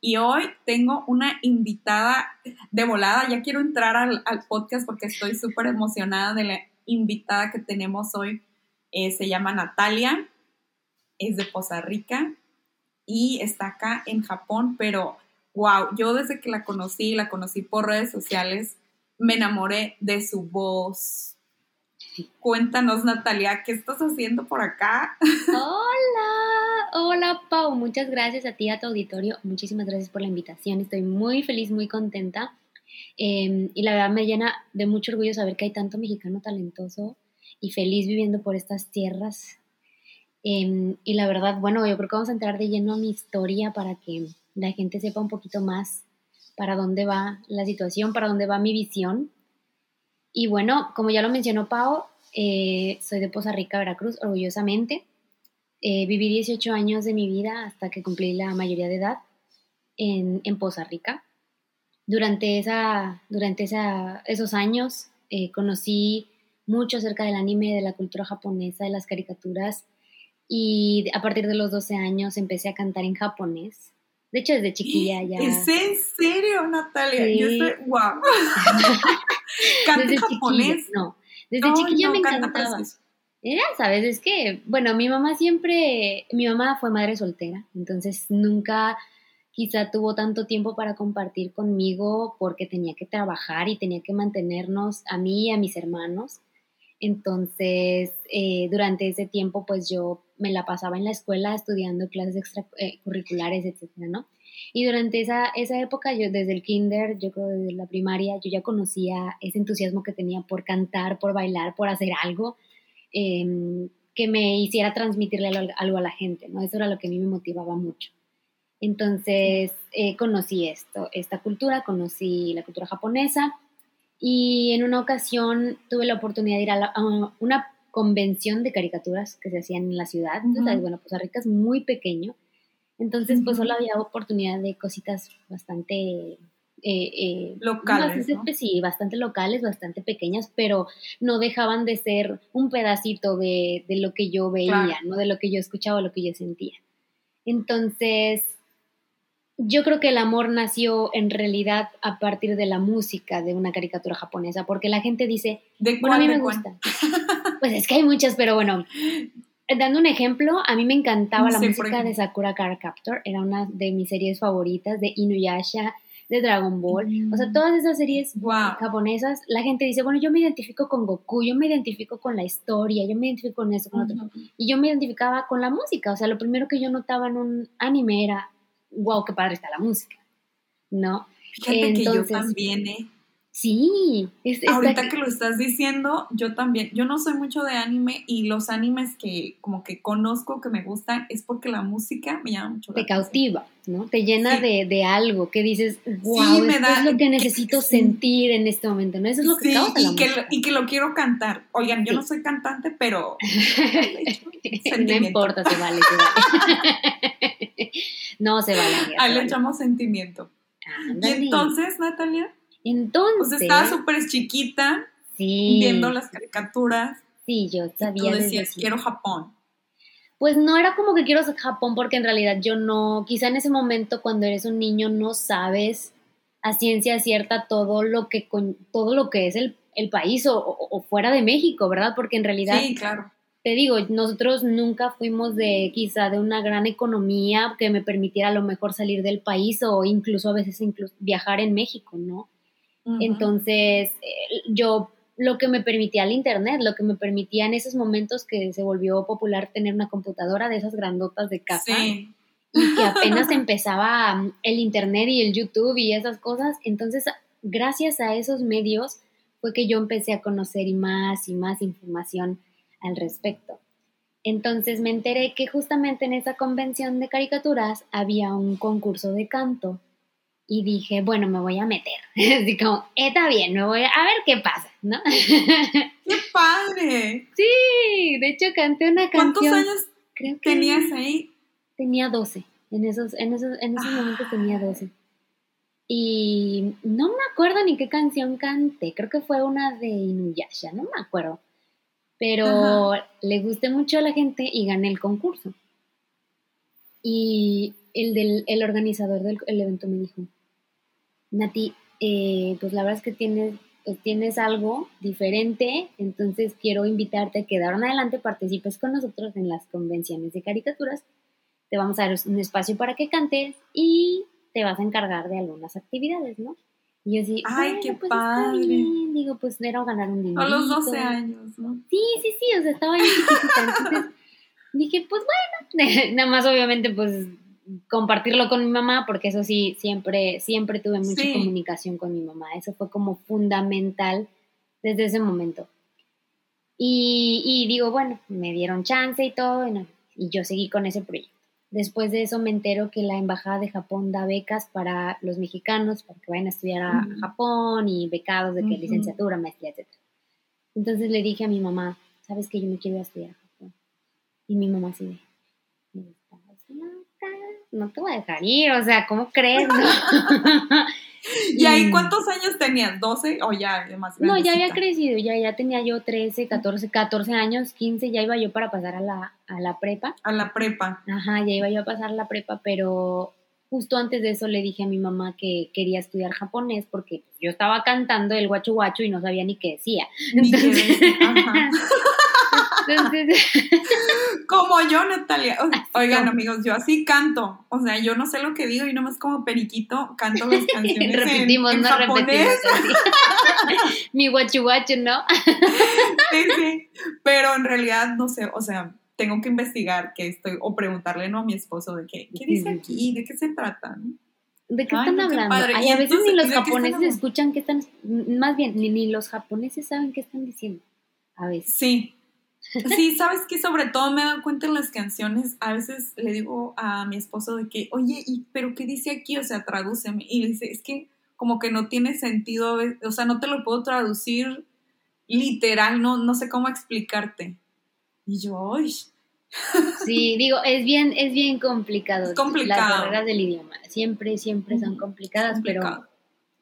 Y hoy tengo una invitada de volada. Ya quiero entrar al, podcast porque estoy súper emocionada de la invitada que tenemos hoy. Eh, se llama Natalia, es de Poza Rica y está acá en Japón, pero wow, yo desde que la conocí, la conocí por redes sociales, me enamoré de su voz, Cuéntanos, Natalia, ¿qué estás haciendo por acá? Hola, hola Pau, muchas gracias a ti, a tu auditorio, muchísimas gracias por la invitación, estoy muy feliz, muy contenta em, y la verdad me llena de mucho orgullo saber que hay tanto mexicano talentoso y feliz viviendo por estas tierras. Em, y la verdad, bueno, yo creo que vamos a entrar de lleno a mi historia para que la gente sepa un poquito más para dónde va la situación, para dónde va mi visión y bueno, como ya lo mencionó Pau, eh, soy de Poza Rica, Veracruz, orgullosamente. Eh, viví 18 años de mi vida hasta que cumplí la mayoría de edad en, en Poza Rica. Durante, esa, durante esa, esos años eh, conocí mucho acerca del anime, de la cultura japonesa, de las caricaturas y a partir de los 12 años empecé a cantar en japonés. De hecho, desde chiquilla ya. ¿Es en serio, Natalia? Yo estoy. ¡Wow! ¿Canta japonés? no. Desde chiquilla me encantaba. Ya sabes, es que, bueno, mi mamá siempre. Mi mamá fue madre soltera, entonces nunca quizá tuvo tanto tiempo para compartir conmigo porque tenía que trabajar y tenía que mantenernos a mí y a mis hermanos. Entonces, eh, durante ese tiempo, pues yo me la pasaba en la escuela estudiando clases extracurriculares, eh, etcétera, ¿no? Y durante esa, esa época, yo desde el kinder, yo creo desde la primaria, yo ya conocía ese entusiasmo que tenía por cantar, por bailar, por hacer algo em, que me hiciera transmitirle algo a la gente, ¿no? Eso era lo que a mí me motivaba mucho. Entonces, eh, conocí esto, esta cultura, conocí la cultura japonesa y en una ocasión tuve la oportunidad de ir a, una convención de caricaturas que se hacían en la ciudad. Entonces, bueno, Costa Rica es muy pequeño. Entonces, pues solo había oportunidad de cositas bastante... Eh, eh, locales. Sí, bastante locales, bastante pequeñas, pero no dejaban de ser un pedacito de, lo que yo veía, ¿no? De lo que yo escuchaba, lo que yo sentía. Entonces, yo creo que el amor nació en realidad a partir de la música de una caricatura japonesa, porque la gente dice, ¿De bueno, a mí me gusta. pues es que hay muchas, pero bueno, dando un ejemplo, a mí me encantaba la música de Sakura Card Captor, era una de mis series favoritas, de Inuyasha, de Dragon Ball, o sea, mm. todas esas series japonesas, la gente dice, bueno, yo me identifico con Goku, yo me identifico con la historia, yo me identifico con eso, con otro, y yo me identificaba con la música, o sea, lo primero que yo notaba en un anime era wow, qué padre está la música, ¿no? Fíjate que yo también, ¿eh? Sí, es, ahorita que lo estás diciendo, yo también, yo no soy mucho de anime y los animes que como que conozco, que me gustan, es porque la música me llama mucho. Te cautiva, ¿no? Te llena de, algo que dices, wow, me es lo que necesito sentir en este momento, ¿no? Eso es lo que causa y que, lo, y que lo quiero cantar. Oigan, yo no soy cantante, pero... no importa, se vale, se vale. no se vale. Ahí le echamos sentimiento. Y entonces, Natalia... Entonces. Pues estaba súper chiquita. Viendo las caricaturas. Sí, yo sabía. Tú decías, quiero Japón. Pues no era como que quiero Japón porque en realidad yo no, quizá en ese momento cuando eres un niño no sabes a ciencia cierta todo lo que, todo lo que es el, país o, fuera de México, ¿verdad? Porque en realidad, sí, claro. te digo, nosotros nunca fuimos de quizá de una gran economía que me permitiera a lo mejor salir del país o incluso a veces incluso viajar en México, ¿no? Entonces, eh, yo lo que me permitía el Internet, lo que me permitía en esos momentos que se volvió popular tener una computadora de esas grandotas de casa. Y que apenas empezaba mm, el Internet y el YouTube y esas cosas. Entonces, gracias a esos medios fue que yo empecé a conocer y más y más información al respecto. Entonces me enteré que justamente en esa convención de caricaturas había un concurso de canto y dije, bueno, me voy a meter. Así como, está bien, me voy a, a ver qué pasa, ¿no? ¡Qué padre! Sí, de hecho canté una canción. ¿Cuántos años creo que tenías ahí? Tenía 12. En esos, en esos, en esos momentos tenía 12. Y no me acuerdo ni qué canción canté, creo que fue una de Inuyasha, no me acuerdo. Pero le gusté mucho a la gente y gané el concurso. Y el, del, el organizador del evento me dijo, Nati, eh, pues la verdad es que tienes, pues tienes algo diferente, entonces quiero invitarte a que de ahora en adelante participes con nosotros en las convenciones de caricaturas. Te vamos a dar un espacio para que cantes y te vas a encargar de algunas actividades, ¿no? Y yo así, ay, qué pues padre. Digo, pues era ganar un dinero. A los 12 años, ¿no? Sí, sí, sí, o sea, estaba ahí chiquitita. Entonces dije, pues bueno, nada más obviamente pues compartirlo con mi mamá, porque eso sí, siempre, siempre tuve mucha comunicación con mi mamá. Eso fue como fundamental desde ese momento. Y, digo, bueno, me dieron chance y todo, y, yo seguí con ese proyecto. Después de eso me entero que la Embajada de Japón da becas para los mexicanos, para que vayan a estudiar a Japón y becados de que licenciatura, maestría, etc. Entonces le dije a mi mamá, ¿sabes que yo me quiero ir a estudiar a Japón? Y mi mamá así de, no te voy a dejar ir, o sea, ¿cómo crees? ¿Y ahí cuántos años tenías? ¿12 o ya más No, ya había crecido, ya, ya tenía yo 13, 14, 14 años, 15, ya iba yo para pasar a la, a la prepa. A la prepa. Ajá, ya iba yo a pasar a la prepa, pero justo antes de eso le dije a mi mamá que quería estudiar japonés porque yo estaba cantando el guacho guacho y no sabía ni qué decía. Entonces, Ajá. como yo, Natalia. Oigan, amigos, yo así canto. O sea, yo no sé lo que digo y nomás como periquito canto las canciones. repetimos, en, no japonés. Mi guachu guachu, ¿no? sí, sí. Pero en realidad, no sé, o sea, tengo que investigar qué estoy, o preguntarle ¿no? a mi esposo de qué, qué dice aquí, de qué se trata, ¿De qué están hablando? Ay, a veces ni los japoneses escuchan qué están, más bien, ni, ni los japoneses saben qué están diciendo. A veces. Sí, Sí, sabes que sobre todo me he dado cuenta en las canciones, a veces le digo a mi esposo de que, oye, ¿y, pero qué dice aquí? O sea, tradúceme. Y le dice, es que como que no tiene sentido, o sea, no te lo puedo traducir literal, no, no sé cómo explicarte. Y yo, ¡ay! Sí, digo, es bien, es bien complicado. Es complicado. Las barreras del idioma, siempre, siempre son complicadas, pero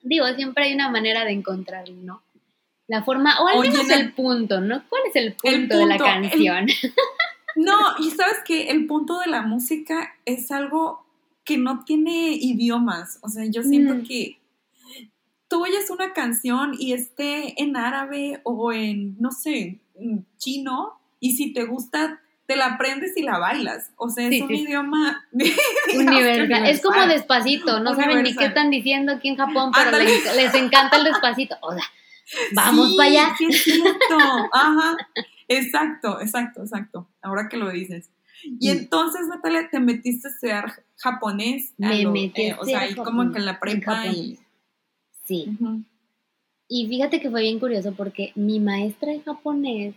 digo, siempre hay una manera de encontrarlo, ¿no? La forma, o al menos el punto, ¿no? ¿Cuál es el punto, de la canción? no, y sabes que el punto de la música es algo que no tiene idiomas. O sea, yo siento mm. que tú oyes una canción y esté en árabe o en, no sé, chino, y si te gusta, te la aprendes y la bailas. O sea, es un idioma universal. Es como despacito, no saben ni qué están diciendo aquí en Japón, pero les, les, encanta el despacito. O Vamos para allá. Sí, es cierto. Ajá. Exacto, exacto, exacto. Ahora que lo dices. Y entonces, Natalia, te metiste a estudiar japonés. Me metí eh, O sea, ahí como que en la prepa y... Sí. Y fíjate que fue bien curioso porque mi maestra de japonés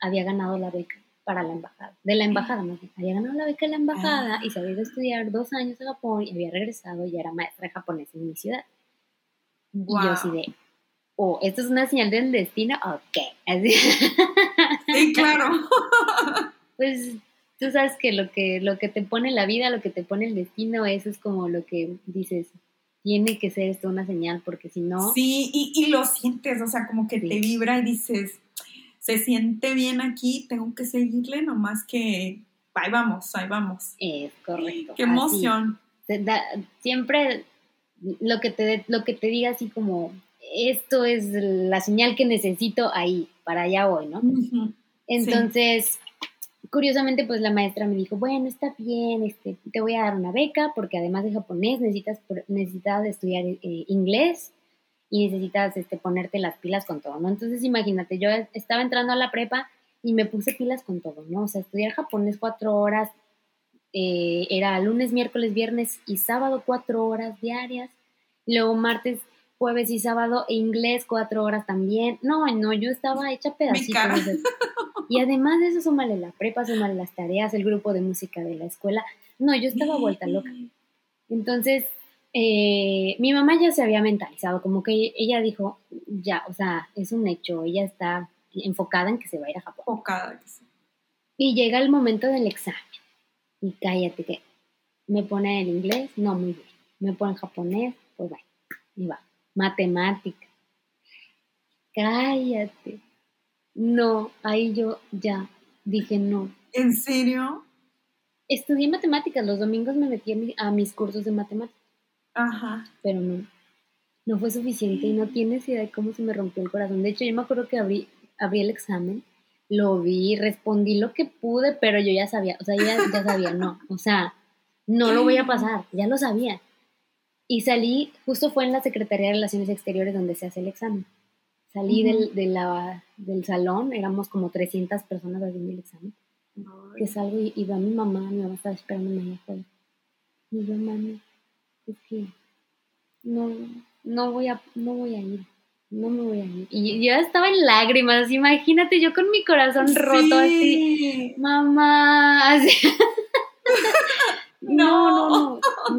había ganado la beca para la embajada, de la embajada más bien. Había ganado la beca de la embajada y se había ido a estudiar dos años en Japón y había regresado y era maestra de japonés en mi ciudad. Y yo así de, o esto es una señal del destino, ok. Sí, claro. pues tú sabes que lo que lo que te pone la vida, lo que te pone el destino, eso es como lo que dices, tiene que ser esto una señal, porque si no... Sí, y, lo sientes, o sea, como que te vibra y dices, se siente bien aquí, tengo que seguirle, nomás que ahí vamos, ahí vamos. Es correcto. Qué emoción. siempre lo que te lo que te diga así como esto es la señal que necesito ahí, para allá voy, ¿no? Entonces, curiosamente, pues la maestra me dijo, bueno, está bien, este, te voy a dar una beca porque además de japonés necesitas, necesitas estudiar eh, inglés y necesitas este, ponerte las pilas con todo, ¿no? Entonces, imagínate, yo estaba entrando a la prepa y me puse pilas con todo, ¿no? O sea, estudiar japonés cuatro horas, eh, era lunes, miércoles, viernes y sábado cuatro horas diarias, luego martes jueves y sábado, e inglés cuatro horas también. No, no, yo estaba hecha pedacitos. Y además de eso, súmale la prepa, súmale las tareas, el grupo de música de la escuela. No, yo estaba vuelta loca. Entonces, eh, mi mamá ya se había mentalizado, como que ella dijo, ya, o sea, es un hecho, ella está enfocada en que se va a ir a Japón. Enfocada, Y llega el momento del examen. Y cállate, que me pone en inglés, no, muy bien. Me pone en japonés, pues va, y va. Matemática. Cállate. No, ahí yo ya dije no. ¿En serio? Estudié matemáticas, los domingos me metí a, mis cursos de matemáticas. Ajá. Pero no, no fue suficiente y no tienes idea de cómo se me rompió el corazón. De hecho, yo me acuerdo que abrí, abrí el examen, lo vi, respondí lo que pude, pero yo ya sabía, o sea, ya, ya sabía, no, o sea, no lo voy a pasar, ya lo sabía. Y salí, justo fue en la Secretaría de Relaciones Exteriores donde se hace el examen. Salí del, de la, del salón, éramos como 300 personas haciendo el examen. Que salgo y, y, a mi mamá, mi mamá estaba esperándome allá afuera. Y yo, mami, es que no, no voy a, no voy a ir, no me voy a ir. Y yo estaba en lágrimas, imagínate, yo con mi corazón roto así, mamá, así.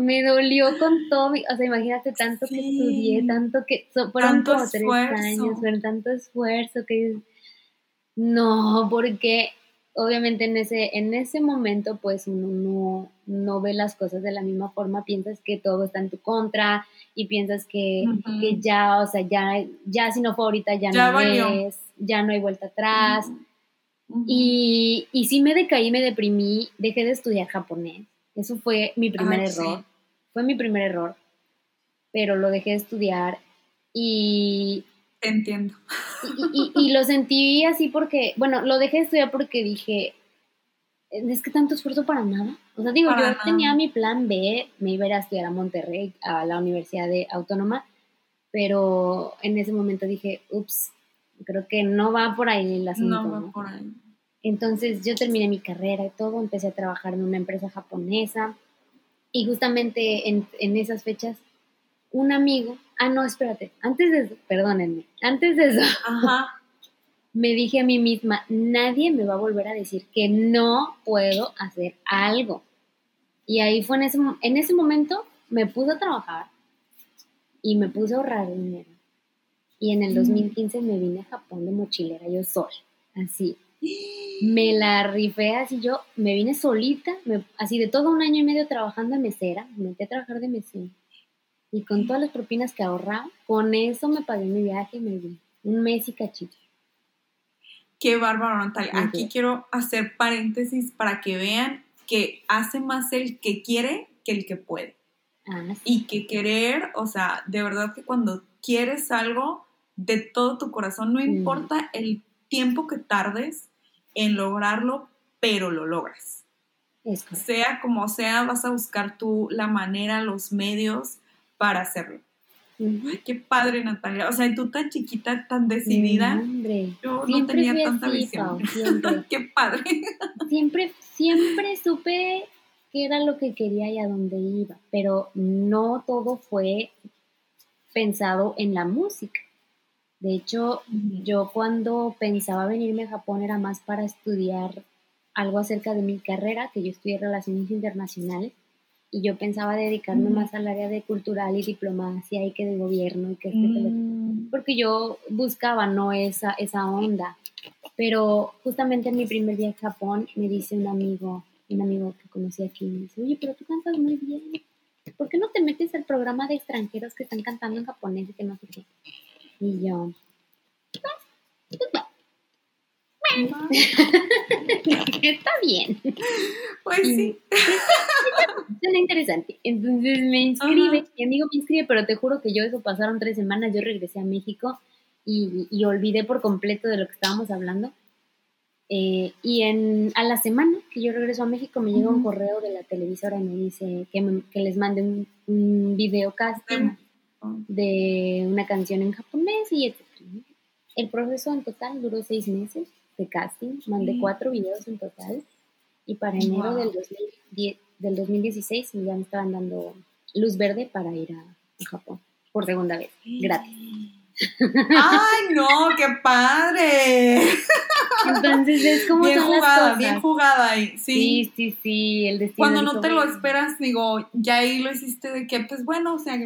Me dolió con todo, o sea, imagínate tanto que estudié, tanto que, fueron como tres años, fueron tanto esfuerzo que, no, porque obviamente en ese, en ese momento pues uno no, no ve las cosas de la misma forma, piensas que todo está en tu contra y piensas que, que ya, o sea, ya, ya si no fue ahorita ya, no es, ya no hay vuelta atrás. Y, y sí me decaí, me deprimí, dejé de estudiar japonés. Eso fue mi primer error. Fue mi primer error. Pero lo dejé de estudiar y Entiendo. Y, lo sentí así porque, bueno, lo dejé de estudiar porque dije, es que tanto esfuerzo para nada. O sea, digo, yo tenía mi plan B, me iba a ir a estudiar a Monterrey, a la Universidad de Autónoma, pero en ese momento dije, ups, creo que no va por ahí el asunto. No va por ahí. Entonces yo terminé mi carrera y todo, empecé a trabajar en una empresa japonesa y justamente en, en esas fechas un amigo, ah, no, espérate, antes de eso, perdónenme, antes de eso, me dije a mí misma, nadie me va a volver a decir que no puedo hacer algo. Y ahí fue en ese, en ese momento, me puse a trabajar y me puse a ahorrar dinero. Y en el 2015 mm. me vine a Japón de mochilera, yo sola, así. Me la rifé así, yo me vine solita, así de todo un año y medio trabajando de mesera, me metí a trabajar de mesera y con todas las propinas que ahorraba, con eso me pagué mi viaje y me di un mes y cachito. Qué bárbaro, Natalia. Aquí quiero hacer paréntesis para que vean que hace más el que quiere que el que puede. Ah, y que querer, o sea, de verdad que cuando quieres algo de todo tu corazón, no mm. importa el tiempo que tardes en lograrlo, pero lo logras. sea como sea, vas a buscar tú la manera, los medios para hacerlo. Ay, qué padre, Natalia. O sea, tú tan chiquita, tan decidida. yo no tenía tanta visión. qué padre. Siempre, siempre supe qué era lo que quería y a dónde iba, pero no todo fue pensado en la música. De hecho, yo cuando pensaba venirme a Japón era más para estudiar algo acerca de mi carrera, que yo estudié Relaciones Internacionales y yo pensaba dedicarme más al área de cultural y diplomacia y que de gobierno y que mm. porque yo buscaba no esa esa onda. Pero justamente en mi primer día a Japón me dice un amigo un amigo que conocí aquí me dice oye pero tú cantas muy bien. ¿por qué no te metes al programa de extranjeros que están cantando en japonés y que no sé qué? Y yo Está bien. Pues sí. Suena interesante. Entonces me inscribe, mi amigo me inscribe, pero te juro que yo eso pasaron tres semanas, yo regresé a México y, olvidé por completo de lo que estábamos hablando. Eh, y en, a la semana que yo regreso a México me llega un correo de la televisora y me dice que, que les mande un, un video casting de una canción en japonés y etc. El proceso en total duró seis meses de casting, mandé cuatro videos en total y para enero del, 2010, del 2016 ya me estaban dando luz verde para ir a, Japón por segunda vez, gratis. ¡Ay, no! ¡Qué padre! Entonces es como bien son jugada, las cosas. bien jugada ahí. Sí. Sí, sí, sí, el destino. Cuando no te lo esperas, digo, ya ahí lo hiciste de que, pues bueno, o sea,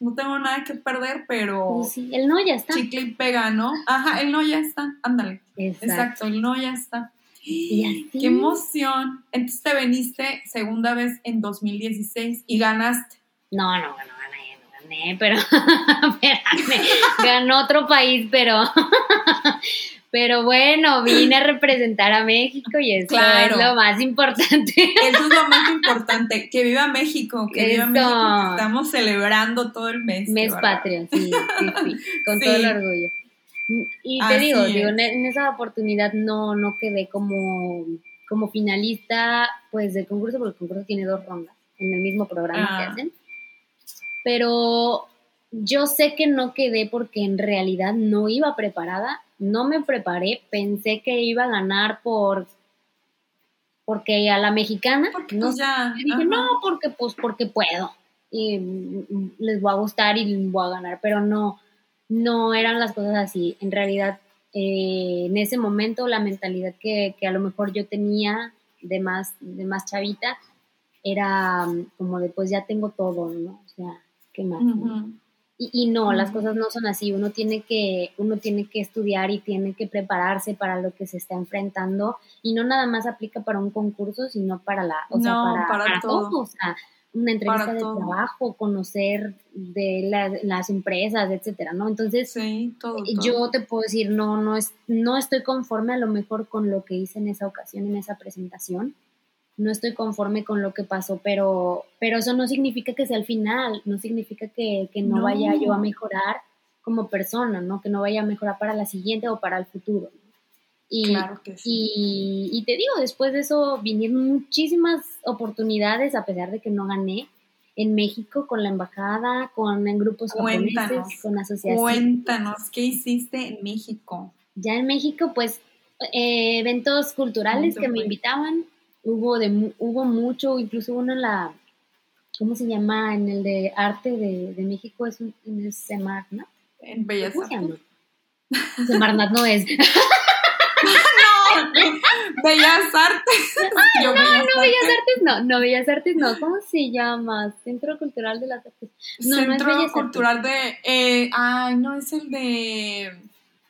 no tengo nada que perder, pero Pues sí, el no ya está. chicle y pega, ¿no? Ajá, el no ya está, ándale. Exacto. Exacto, el no ya está. ¡Qué emoción! Entonces te veniste segunda vez en 2016 y ganaste. No, no, no gané, no gané, pero espérame, ganó otro país, pero pero bueno, vine a representar a México y eso Claro. es lo más importante. Eso es lo más importante. Que viva México, que viva. México. Estamos celebrando todo el mes. Mes bárbaro. patrio, sí, sí, sí, con Sí. todo el orgullo. Y te Así digo, es. digo, en, en esa oportunidad no, no quedé como, como finalista pues del concurso, porque el concurso tiene dos rondas en el mismo programa que Ah. hacen. Pero yo sé que no quedé porque en realidad no iba preparada, no me preparé, pensé que iba a ganar por porque a la mexicana Porque no pues ya. dije, ajá. no, porque pues porque puedo. Y les va a gustar y voy a ganar, pero no, no eran las cosas así. En realidad, eh, en ese momento la mentalidad que, que a lo mejor yo tenía de más, de más chavita era como de pues ya tengo todo, ¿no? O sea, ¿qué más? no? Y, y no, las cosas no son así. Uno tiene que, uno tiene que estudiar y tiene que prepararse para lo que se está enfrentando. Y no nada más aplica para un concurso, sino para la, o sea, para, para para todo. todo. O sea, una entrevista de trabajo, conocer de la- las empresas, etcétera, ¿no? Entonces, Sí, todo. todo. yo te puedo decir, no, no, es, no estoy conforme a lo mejor con lo que hice en esa ocasión, en esa presentación. No estoy conforme con lo que pasó, pero, pero eso no significa que sea el final, no significa que, que no, No. vaya yo a mejorar como persona, ¿no? Que no vaya a mejorar para la siguiente o para el futuro. ¿no? Y, Claro que sí. y, y te digo, después de eso vinieron muchísimas oportunidades, a pesar de que no gané, en México con la embajada, con en grupos Cuéntanos, japoneses, con asociaciones. Cuéntanos, ¿qué hiciste en México? Ya en México, pues, eh, eventos culturales que me invitaban, hubo, de, hubo mucho, incluso uno en la, ¿cómo se llama? En el de arte de, de México, es un, en el Semarnat. En Bellas ¿Cómo se llama? Artes. Semarnat no es. Bellas Artes. Yo, No, Bellas no, Artes. Bellas Artes no, no, Bellas Artes no, ¿cómo se llama? Centro Cultural de las Artes. No, no es Centro Artes. Cultural de. eh, ay, no es el de.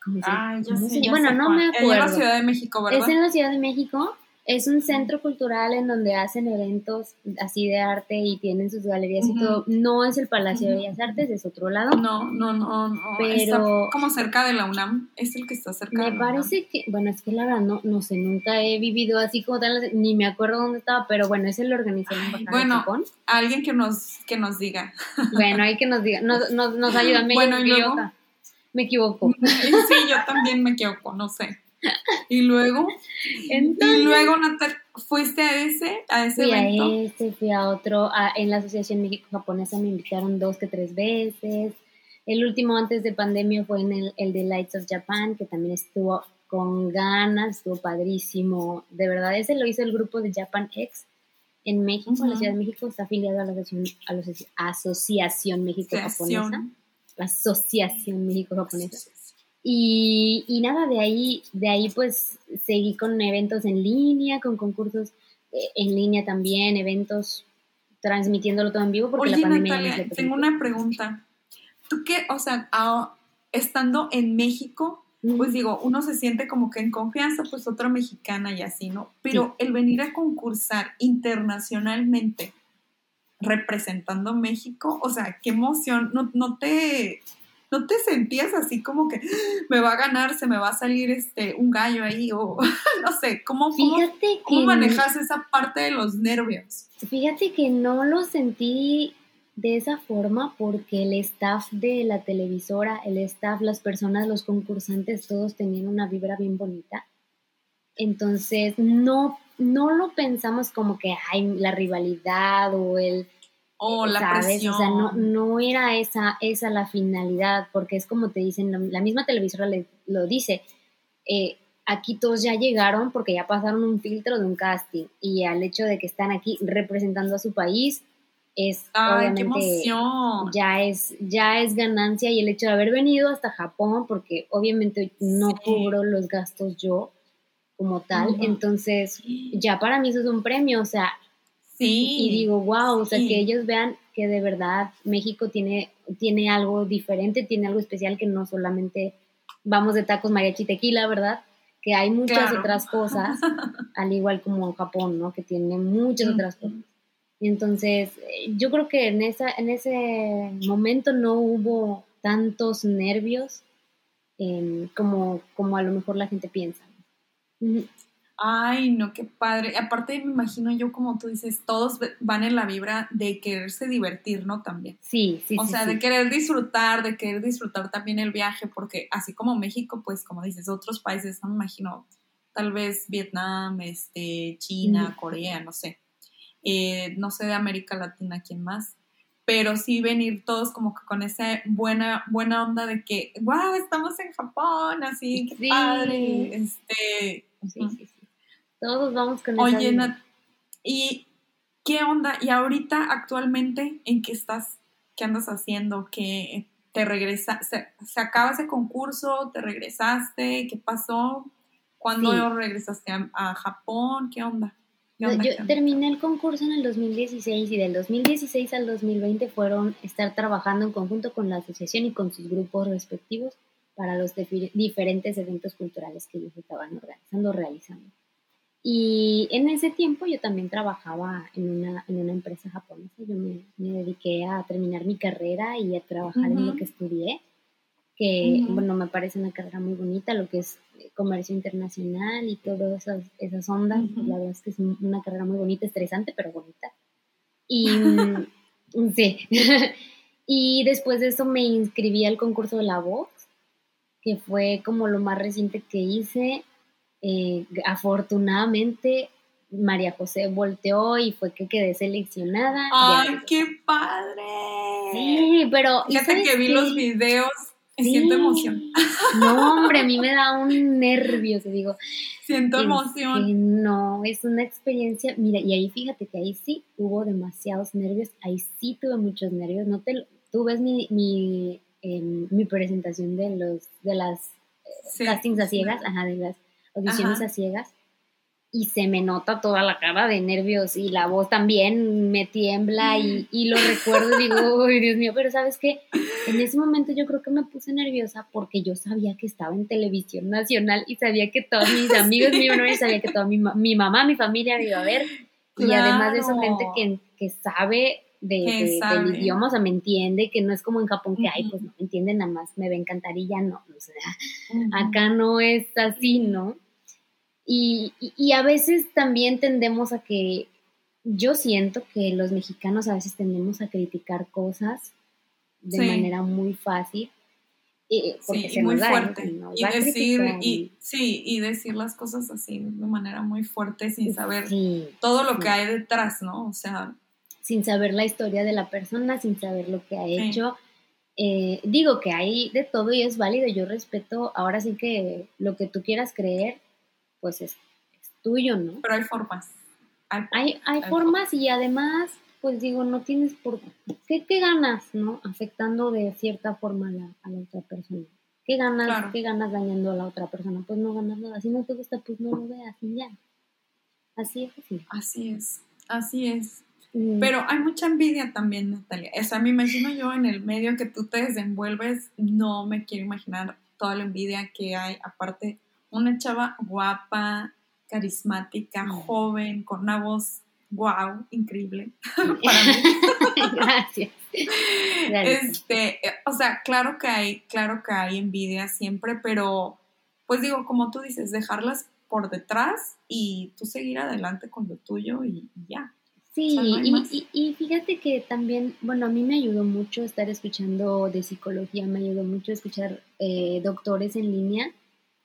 ¿Cómo se, Ay, ya cómo sé. se- ya Bueno, sé no cuál. me Es en acuerdo. la Ciudad de México, ¿verdad? Es en la Ciudad de México. Es un centro cultural en donde hacen eventos así de arte y tienen sus galerías y todo. No es el Palacio de. Bellas Artes, es otro lado. No, no, no, no. Pero- Está como cerca de la UNAM. Es el que está cerca de Me UNAM. parece que, bueno, es que la verdad no, no sé, nunca he vivido así como tal, ni me acuerdo dónde estaba, pero bueno, la Ay, Embajada bueno. Alguien que nos, que nos diga. Bueno, hay que nos diga, nos, nos, nos ayuda, me, Bueno, ¿y luego? Me equivoco. Sí, yo también me equivoco, no sé. Y luego, Entonces, y luego, Natal, ¿fuiste a ese, a ese Fui a este, fui a otro, a- en la Asociación México-Japonesa me invitaron dos que tres veces. El último antes de pandemia fue en el, el de Lights of Japan, que también estuvo con ganas, estuvo padrísimo. De verdad, ese lo hizo el grupo de Japan X en México, en la. Ciudad de México, está afiliado a la Asociación, a la Asoci- Asociación México-Japonesa. Asociación. Asociación México-Japonesa. Y, y nada, de ahí, de ahí pues seguí con eventos en línea, con concursos eh, en línea también, eventos transmitiéndolo todo en vivo porque Oye, la pandemia Natalia, tengo una pregunta. ¿Tú qué, o sea, a- estando en México, pues digo, uno se siente como que en confianza, pues otra mexicana y así, ¿no? Pero el venir a concursar internacionalmente representando México, o sea, qué emoción, no, no te... ¿No te sentías así como que "Ah, me va a ganar, se me va a salir este un gallo ahí o no sé, ¿cómo, cómo que, manejas esa parte de los nervios? fíjate que no lo sentí de esa forma porque el staff de la televisora, el staff, las personas, los concursantes, todos tenían una vibra bien bonita. Entonces, no, no lo pensamos como que hay la rivalidad o el, O la ¿sabes? presión. O sea, no, no era esa, esa la finalidad, porque es como te dicen, la, misma televisora le- lo dice, eh, aquí todos ya llegaron porque ya pasaron un filtro de un casting y al hecho de que están aquí representando a su país, es obviamente ya es ya es ganancia y el hecho de haber venido hasta Japón porque obviamente no cubro los gastos yo como tal, entonces ya para mí eso es un premio, o sea, sí. y digo, wow, o sea, que ellos vean que de verdad México tiene tiene algo diferente, tiene algo especial que no solamente vamos de tacos mariachi tequila, ¿verdad? Que hay muchas otras cosas, al igual como Japón, ¿no? Que tiene muchas otras cosas. Entonces, eh, yo creo que en, esa, en ese momento no hubo tantos nervios em, como, como a lo mejor la gente piensa. Ay, no, qué padre. Aparte, me imagino yo, como tú dices, todos van en la vibra de quererse divertir, ¿no? También. Sí, sí. O sea, de querer disfrutar, de querer disfrutar también el viaje, porque así como México, pues, como dices, otros países, no me imagino, tal vez Vietnam, este, China, Corea, no sé. Eh, no sé de América Latina quién más, pero sí venir todos como que con esa buena, buena onda de que, wow, estamos en Japón, así, qué padre, este... Sí, sí, sí. Todos vamos con Oye, ¿y qué onda? ¿Y ahorita actualmente en qué estás? ¿Qué andas haciendo? ¿Qué te regresa? Se, acaba ese concurso? ¿Te regresaste? ¿Qué pasó? ¿Cuándo regresaste a Japón? ¿Qué onda? Yo terminé el concurso en el 2016 y del 2016 al 2020 fueron estar trabajando en conjunto con la asociación y con sus grupos respectivos para los diferentes eventos culturales que ellos estaban organizando, realizando. Y en ese tiempo yo también trabajaba en una, en una empresa japonesa. Yo me, dediqué a terminar mi carrera y a trabajar en lo que estudié, que, bueno, me parece una carrera muy bonita, lo que es comercio internacional y todas esas, esas ondas. La verdad es que es una carrera muy bonita, estresante, pero bonita. Y sí. y después de eso me inscribí al concurso de la voz, que fue como lo más reciente que hice. Eh, afortunadamente María José volteó y fue que quedé seleccionada. ¡Ay, qué padre! Sí, pero... Fíjate que vi los videos siento emoción. No, hombre, a mí me da un nervio, te digo. Siento emoción. No, es una experiencia, mira, y ahí fíjate que ahí sí hubo demasiados nervios, ahí sí tuve muchos nervios, no te, tú ves mi, mi, em, mi presentación de los, de las castings a ciegas, ajá, de las audiciones a ciegas, y se me nota toda la cara de nervios y la voz también me tiembla y, y lo recuerdo y digo, uy, Dios mío, pero sabes qué, en ese momento yo creo que me puse nerviosa porque yo sabía que estaba en televisión nacional y sabía que todos mis amigos me iban a ver sabía que toda mi, mi mamá, mi familia me iba a ver. Y además de eso gente que, que sabe de, del idioma, o sea, me entiende, que no es como en Japón que, ay, pues no me entiende, nada más me ven cantar y ya no, o sea, acá no es así, ¿no? Y, y, a veces también tendemos a que, yo siento que los mexicanos a veces tendemos a criticar cosas de manera muy fácil. Eh, sí, muy fuerte. y decir, y, sí, y decir las cosas así de manera muy fuerte sin saber todo lo que hay detrás, ¿no? O sea... Sin saber la historia de la persona, sin saber lo que ha hecho. Eh, digo que hay de todo y es válido, yo respeto, ahora sí que lo que tú quieras creer, pues es, tuyo, ¿no? Pero hay formas. Hay, hay, formas, y además, pues digo, no tienes por qué, qué ganas, ¿no? Afectando de cierta forma a la, a la otra persona. ¿Qué ganas, ¿Qué ganas dañando a la otra persona? Pues no ganas nada. Si no te gusta, pues no lo veas y ya. Así es así. Así es, así es. Mm. Pero hay mucha envidia también, Natalia. O sea, me imagino yo en el medio que tú te desenvuelves, no me quiero imaginar toda la envidia que hay. Aparte, una chava guapa, carismática, mm. joven, con una voz wow, increíble para mí. Gracias. Este, o sea, claro que hay, claro que hay envidia siempre, pero pues digo, como tú dices, dejarlas por detrás y tú seguir adelante con lo tuyo y, ya. Sí, y, y, fíjate que también, bueno, a mí me ayudó mucho estar escuchando de psicología, me ayudó mucho escuchar eh, doctores en línea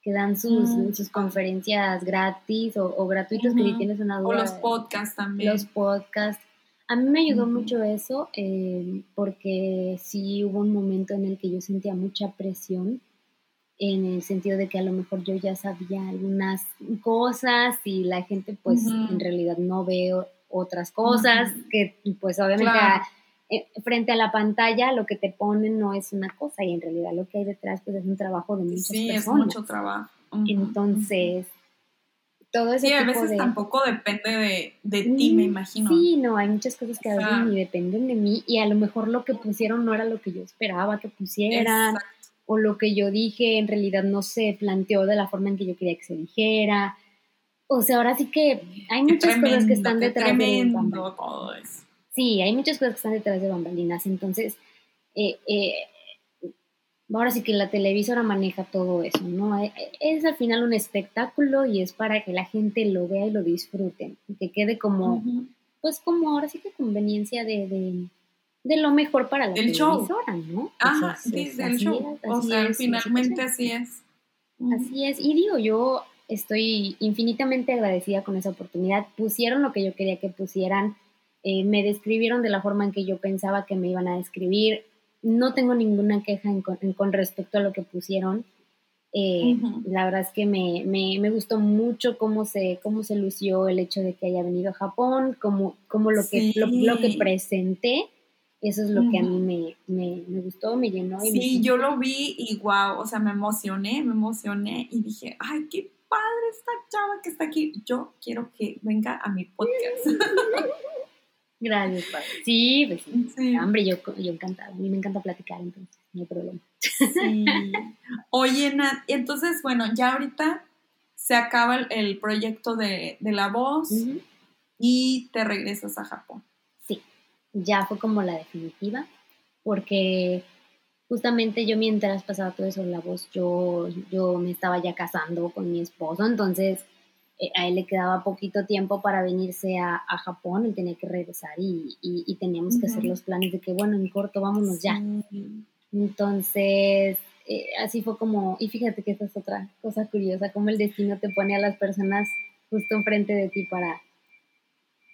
que dan sus, mm. sus conferencias gratis o, o gratuitos que tienes una duda. O los podcasts también. Los podcasts. A mí me ayudó mucho eso eh, porque sí hubo un momento en el que yo sentía mucha presión en el sentido de que a lo mejor yo ya sabía algunas cosas y la gente pues en realidad no veo otras cosas, que pues obviamente eh, frente a la pantalla lo que te ponen no es una cosa y en realidad lo que hay detrás pues es un trabajo de muchas sí, personas. Sí, es mucho trabajo. Entonces, todo ese sí, a veces tampoco depende de, ti, me imagino. Sí, no, hay muchas cosas que a veces ni dependen de mí y a lo mejor lo que pusieron no era lo que yo esperaba que pusieran o lo que yo dije en realidad no se planteó de la forma en que yo quería que se dijera. O sea, ahora sí que hay muchas cosas que están detrás de todo eso. Sí, hay muchas cosas que están detrás de bambalinas. Entonces, eh, eh, ahora sí que la televisora maneja todo eso, ¿no? Eh, es al final un espectáculo y es para que la gente lo vea y lo disfruten. Y que quede como, pues como ahora sí que conveniencia de, de, lo mejor para la televisora, ¿no? Ajá, sí, del show. o sea, finalmente así es. Así es. Y digo, yo estoy infinitamente agradecida con esa oportunidad. Pusieron lo que yo quería que pusieran, eh, me describieron de la forma en que yo pensaba que me iban a describir. No tengo ninguna queja con respecto a lo que pusieron. Eh, la verdad es que me, me, gustó mucho cómo se, cómo se lució el hecho de que haya venido a Japón, cómo, cómo lo, que, lo, que presenté. Eso es lo que a mí me, me, gustó, me llenó. Y sí, yo lo vi y wow, o sea, me emocioné, me emocioné y dije, ay, qué padre esta chava que está aquí. Yo quiero que venga a mi podcast. Gracias, padre. Sí, pues sí. Hombre, yo, yo encantada. A mí me encanta platicar, entonces no hay problema. Sí. Oye, Nat, entonces, bueno, ya ahorita se acaba el, proyecto de, la voz y te regresas a Japón. Sí, ya fue como la definitiva, porque justamente yo mientras pasaba todo eso la voz, yo, yo me estaba ya casando con mi esposo, entonces a él le quedaba poquito tiempo para venirse a, Japón, él tenía que regresar y, y, teníamos que hacer los planes de que, bueno, en corto, vámonos ya. Entonces, eh, así fue como, y fíjate que esta es otra cosa curiosa, como el destino te pone a las personas justo enfrente de ti para,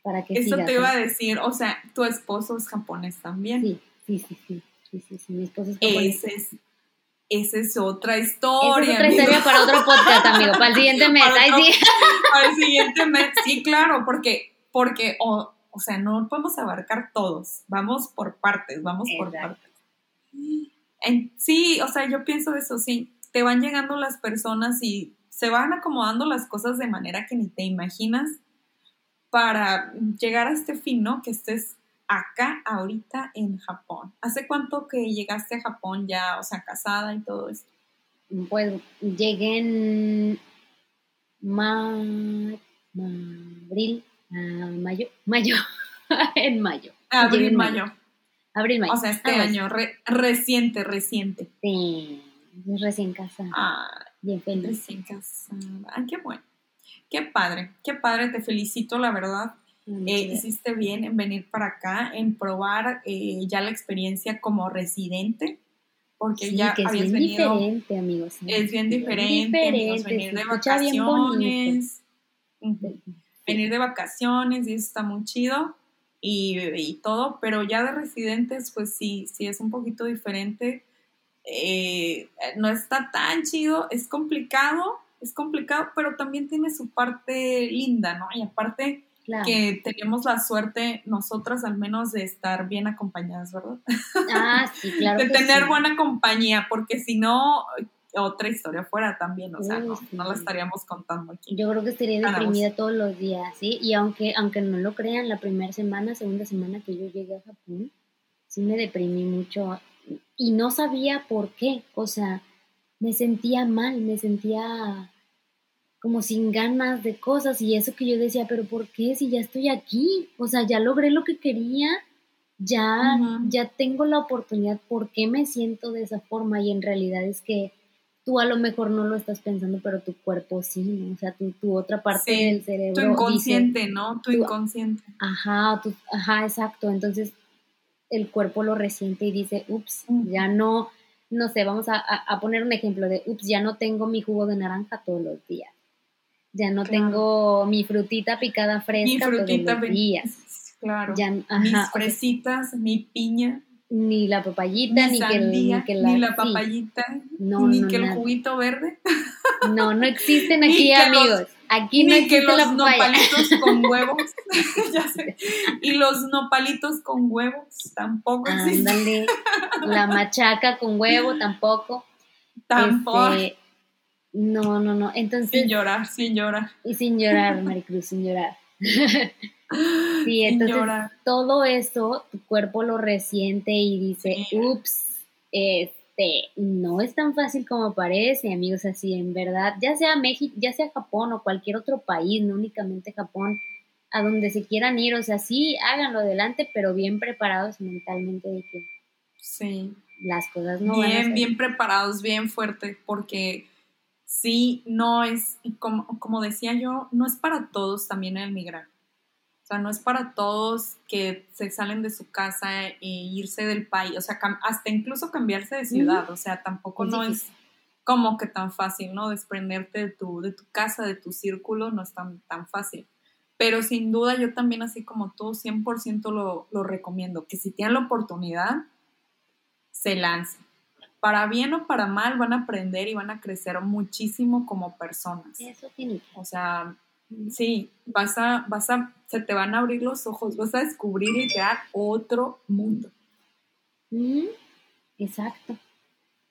para que Eso te iba a decir, o sea, tu esposo es japonés también. Sí, sí, sí, sí. Sí, sí, sí, mi esposo es Ese es, esa es otra historia. Esa es otra historia para otro podcast, amigo, para el siguiente mes. Para, sí. para el siguiente mes, sí, claro, porque, porque o, o sea, no podemos abarcar todos, vamos por partes, vamos por partes. sí, o sea, yo pienso eso, sí, te van llegando las personas y se van acomodando las cosas de manera que ni te imaginas para llegar a este fin, ¿no? Que estés acá ahorita en Japón. ¿Hace cuánto que llegaste a Japón ya, o sea, casada y todo esto? Pues llegué en abril, mayo, mayo, en mayo. Abril, mayo. Abril, mayo. O sea, este año, reciente, reciente. Sí, recién casada. Ah, bien feliz. Recién casada. Ay, qué bueno. Qué padre, qué padre, te felicito, la verdad. Eh, hiciste bien en venir para acá, en probar eh, ya la experiencia como residente, porque ya que es habías bien diferente, amigos. Es bien diferente, venir de vacaciones, venir de vacaciones y eso está muy chido y, todo, pero ya de residentes, pues sí, sí es un poquito diferente. Eh, no está tan chido, es complicado, es complicado, pero también tiene su parte linda, ¿no? Y aparte, que tenemos la suerte, nosotras al menos, de estar bien acompañadas, ¿verdad? Ah, sí, claro. de tener buena compañía, porque si no, otra historia fuera también, o sea, no, la estaríamos contando aquí. Yo creo que estaría deprimida todos los días, ¿sí? Y aunque, aunque no lo crean, la primera semana, segunda semana que yo llegué a Japón, sí me deprimí mucho y no sabía por qué, o sea, me sentía mal, me sentía como sin ganas de cosas y eso que yo decía, pero ¿por qué si ya estoy aquí? O sea, ya logré lo que quería, ya, ya tengo la oportunidad, ¿por qué me siento de esa forma? Y en realidad es que tú a lo mejor no lo estás pensando, pero tu cuerpo sí, o sea, tu, tu otra parte del cerebro. Tu inconsciente, ¿no? Tu, inconsciente. Ajá, ajá, exacto. Entonces el cuerpo lo resiente y dice, ups, ya no, no sé, vamos a, a, poner un ejemplo de, ups, ya no tengo mi jugo de naranja todos los días ya no tengo mi frutita picada fresca mi frutita todos los días. Claro. Mis fresitas, mi piña. Ni la papayita, ni, que, ni, que la, ni la papayita, ni que el juguito verde. No, no existen aquí, amigos. Aquí no Ni que los nopalitos con huevos. ya sé. Y los nopalitos con huevos tampoco existen. Ándale. La machaca con huevo tampoco. Tampoco. Este, no, no, no. Entonces. Sin llorar, sin llorar. Y sin llorar, Maricruz, sin llorar. sí, Sin entonces llorar. todo eso tu cuerpo lo resiente y dice, Sí. ups, este, no es tan fácil como parece, amigos, así en verdad, ya sea México, ya sea Japón o cualquier otro país, no únicamente Japón, a donde se quieran ir, o sea, sí, háganlo adelante, pero bien preparados mentalmente de que Sí. las cosas no van a bien, ser. bien preparados, bien fuerte, porque sí, no es, como, como decía yo, no es para todos también el migrar. O sea, no es para todos que se salen de su casa e irse del país, o sea, hasta incluso cambiarse de ciudad, o sea, tampoco Es no difícil. es como que tan fácil, ¿no? Desprenderte de tu, de tu casa, de tu círculo, no es tan, tan fácil. Pero sin duda yo también, así como tú, 100% lo, lo recomiendo, que si tienen la oportunidad, se lancen. Para bien o para mal van a aprender y van a crecer muchísimo como personas. Eso tiene O sea, sí, vas a, vas a, se te van a abrir los ojos, vas a descubrir y crear otro mundo. Ujú, Exacto.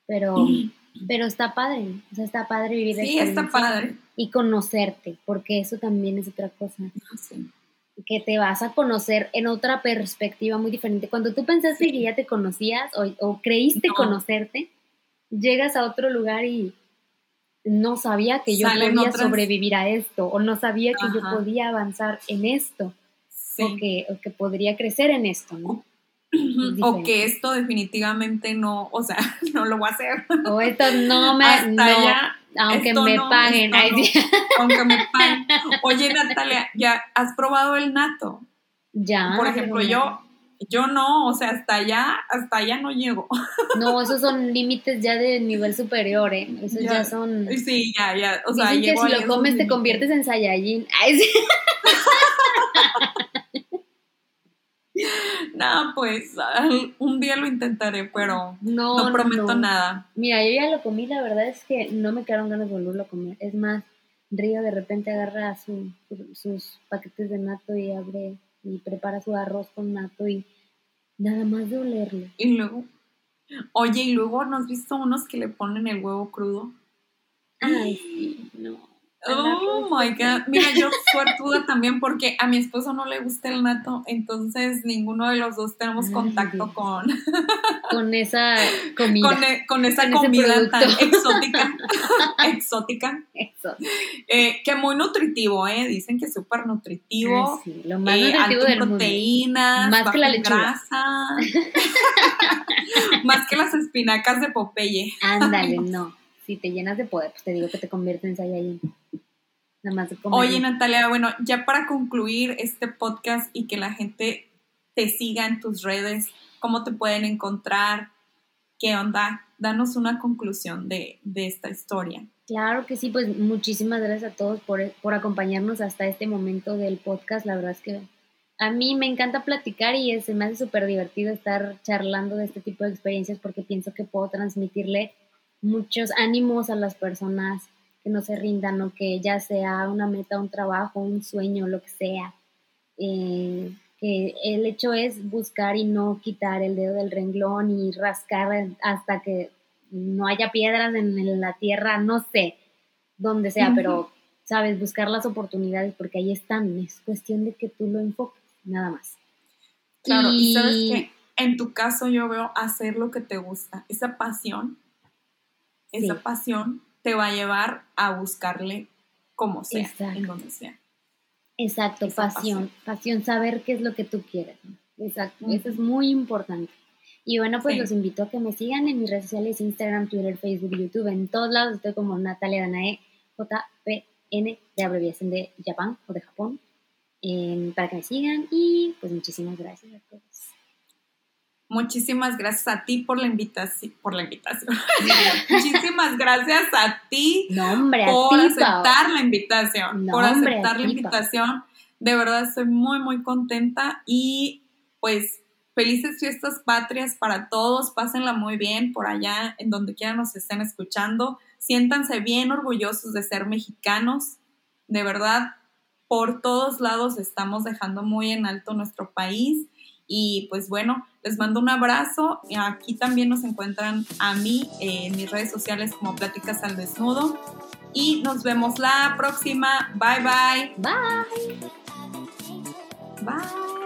Pero, pero está padre, o sea, está padre vivir Sí, está padre. y conocerte, porque eso también es otra cosa, Sí. Que te vas a conocer en otra perspectiva muy diferente. Cuando tú pensaste Sí. que ya te conocías o, o creíste No. conocerte, llegas a otro lugar y no sabía que yo Salen podía otras- sobrevivir a esto, o no sabía que yo podía avanzar en esto, Sí. o, que, o que podría crecer en esto, ¿no? O que esto definitivamente no, o sea, no lo voy a hacer. O esto no me... Hasta no, allá, aunque me no, paguen. no. aunque me paguen. Oye, Natalia, ¿ya has probado el nato? Ya. Por ejemplo, yo, yo no, o sea, hasta allá, hasta allá no llego. No, esos son límites ya de nivel superior, ¿eh? Esos ya, Ya. son. Sí, ya, ya, o sea, Dicen que si lo comes te límites. conviertes en Saiyajin. Ay, sí. No, pues al- un día lo intentaré, pero No, no prometo no. nada. Mira, yo ya lo comí, la verdad es que no me quedaron ganas de volverlo a comer. Es más, Río de repente agarra su- su- sus paquetes de nato y abre y prepara su arroz con nato y nada más de olerlo. Y luego, oye, y luego ¿no has visto unos que le ponen el huevo crudo? Ay, sí, no. Oh my god. Mira, yo suertuda también porque a mi esposo no le gusta el nato, entonces ninguno de los dos tenemos contacto con, Con esa comida. con, e- con esa Con comida tan exótica. exótica. Eh, que muy nutritivo, ¿eh? Dicen que es súper nutritivo. Ay, sí, lo más eh, nutritivo alto en del mundo. Más que la lechuga. grasa. más que las espinacas de Popeye. Ándale, no. Si te llenas de poder, pues te digo que te convierte en Saiyajin. Nada más de comer. Oye, Natalia, bueno, ya para concluir este podcast y que la gente te siga en tus redes, ¿cómo te pueden encontrar? ¿Qué onda? Danos una conclusión de, de esta historia. Claro que sí, pues muchísimas gracias a todos por, por acompañarnos hasta este momento del podcast. La verdad es que a mí me encanta platicar y se me hace súper divertido estar charlando de este tipo de experiencias porque pienso que puedo transmitirle muchos ánimos a las personas que no se rindan o que ya sea una meta, un trabajo, un sueño, lo que sea. Eh, que el hecho es buscar y no quitar el dedo del renglón y rascar hasta que no haya piedras en, la tierra, no sé, donde sea, pero, sabes, buscar las oportunidades porque ahí están, es cuestión de que tú lo enfoques, nada más. Claro, y, sabes que en tu caso yo veo hacer lo que te gusta, esa pasión, esa pasión te va a llevar a buscarle como sea, Exacto. en donde sea. Exacto, Esa pasión, pasión, saber qué es lo que tú quieres. Exacto, eso es muy importante. Y bueno, pues Sí. los invito a que me sigan en mis redes sociales, Instagram, Twitter, Facebook, YouTube, en todos lados estoy como Natalia Danae, JPN, de abreviación de Japón o de Japón, em, para que me sigan y pues muchísimas gracias a todos. Muchísimas gracias a ti por la invitación, por la invitación. Muchísimas gracias a ti No, hombre, a por aceptar la invitación, No, por hombre, aceptar la invitación. De verdad estoy muy, muy contenta y pues felices fiestas patrias para todos. Pásenla muy bien por allá, en donde quiera nos estén escuchando. Siéntanse bien orgullosos de ser mexicanos de verdad, por todos lados estamos dejando muy en alto nuestro país. Y pues bueno, les mando un abrazo. Aquí también nos encuentran a mí en mis redes sociales como Pláticas al Desnudo. Y nos vemos la próxima. Bye bye. Bye. Bye.